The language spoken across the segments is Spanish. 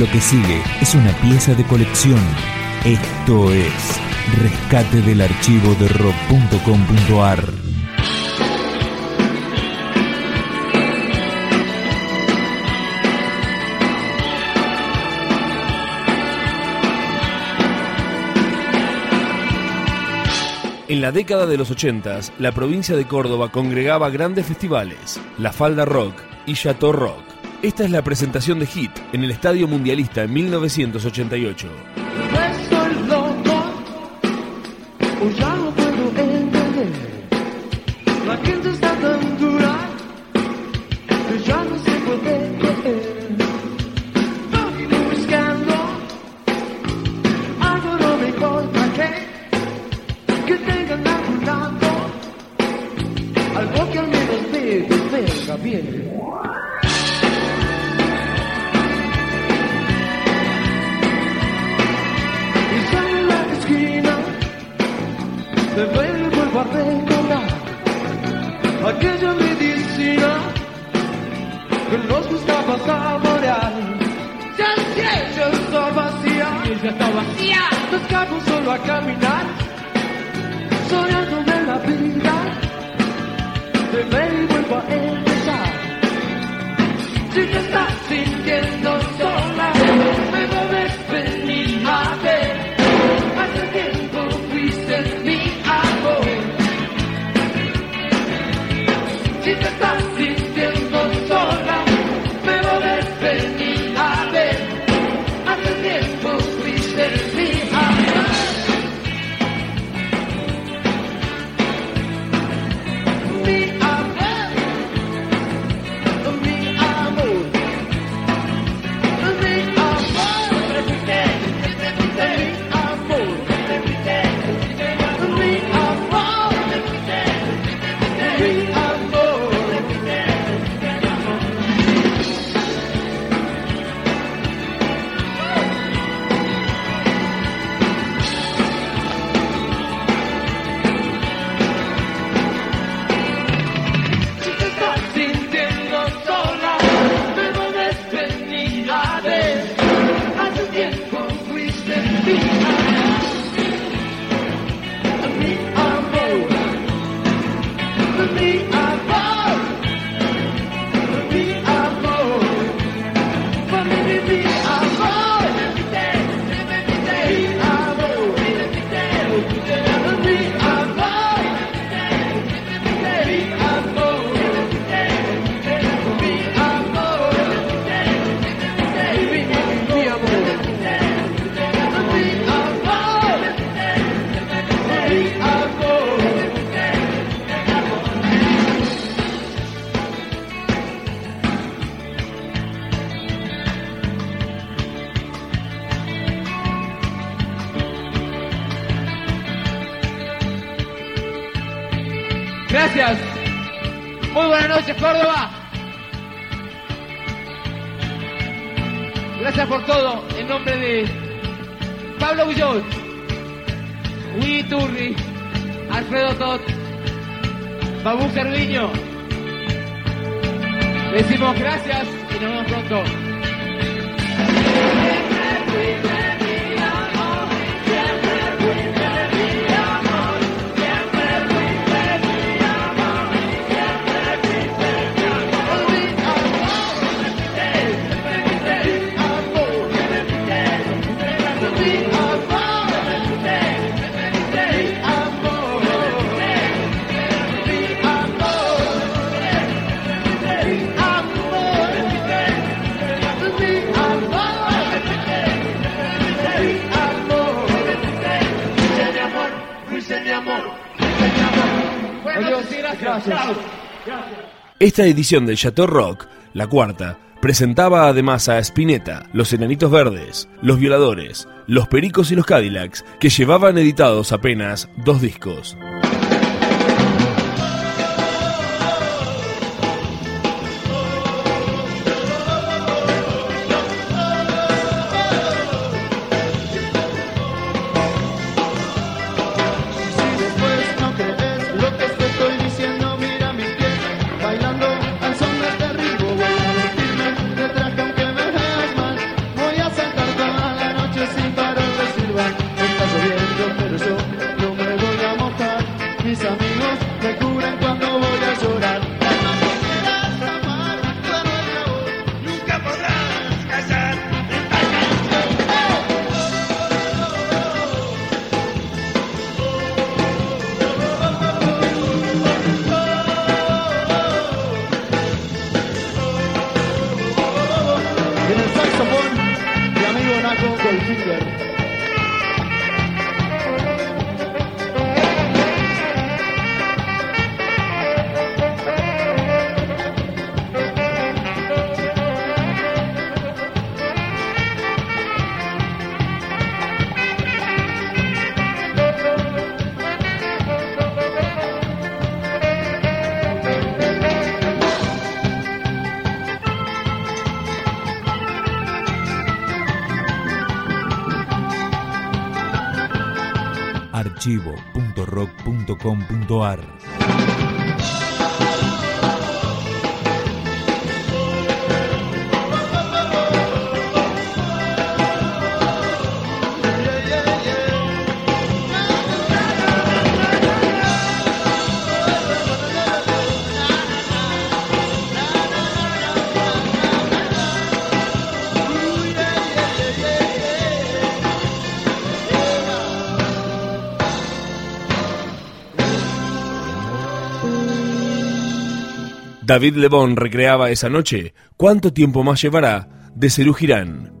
Lo que sigue es una pieza de colección. Esto es Rescate del archivo de rock.com.ar. En la década de los 80, la provincia de Córdoba congregaba grandes festivales, La Falda Rock y Chateau Rock. Esta es la presentación de Hit en el Estadio Mundialista en 1988. Estoy loco, o ya no puedo entender. De ver vuelvo a recordar aquella medicina que nos gustaba saborear. Ya si ella está vacía, ella está vacía, nos quedamos solo a caminar, soñando de la vida, de y vuelvo a empezar. Si te estás sintiendo sola, Noches, Córdoba. Gracias por todo. En nombre de Pablo Gullot, Willy Turri, Alfredo Tot, Babu Cerviño. Decimos gracias y nos vemos pronto. Esta edición del Chateau Rock, la cuarta, presentaba además a Spinetta, Los Enanitos Verdes, Los Violadores, Los Pericos y los Cadillacs, que llevaban editados apenas dos discos. archivo.rock.com.ar David Lebón recreaba esa noche. ¿Cuánto tiempo más llevará de Cerú?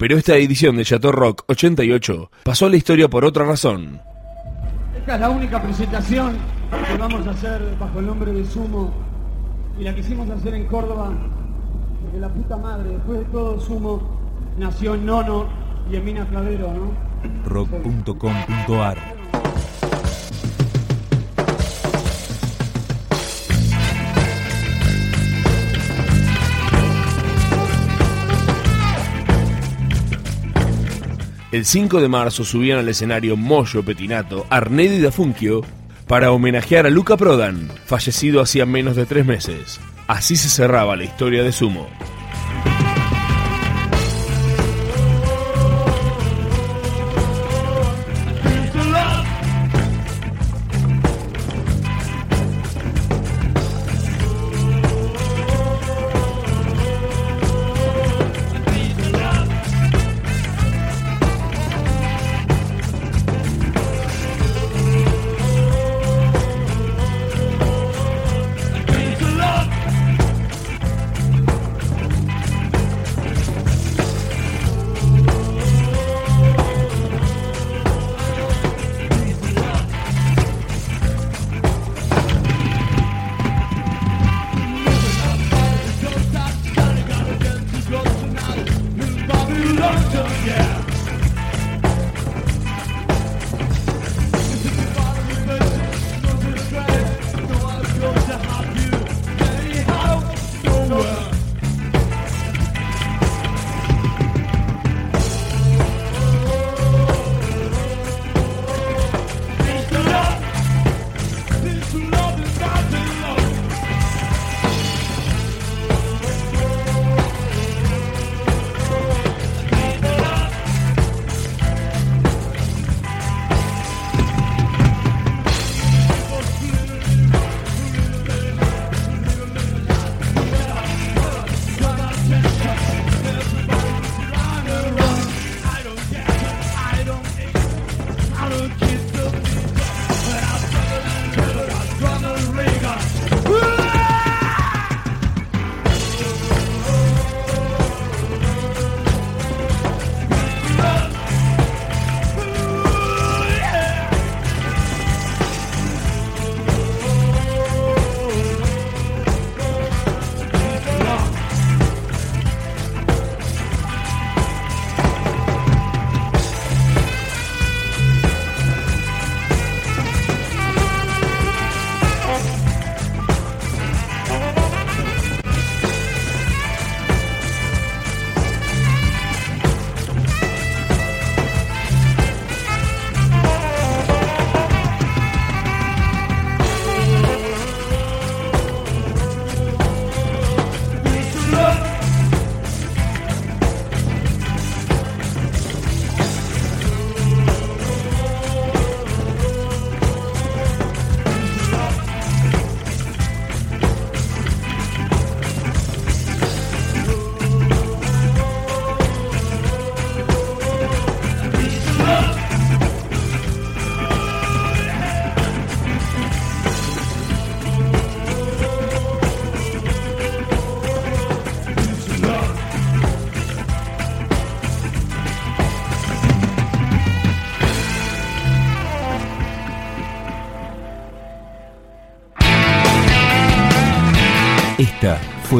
Pero esta edición de Chateau Rock 88 pasó a la historia por otra razón. Esta es la única presentación que vamos a hacer bajo el nombre de Sumo y la quisimos hacer en Córdoba porque la puta madre, después de todo Sumo, nació en Nono y en Mina Clavero, ¿no? rock.com.ar El 5 de marzo subían al escenario Moyo Petinato, Arnedo y Dafunquio para homenajear a Luca Prodan, fallecido hacía menos de tres meses. Así se cerraba la historia de Sumo.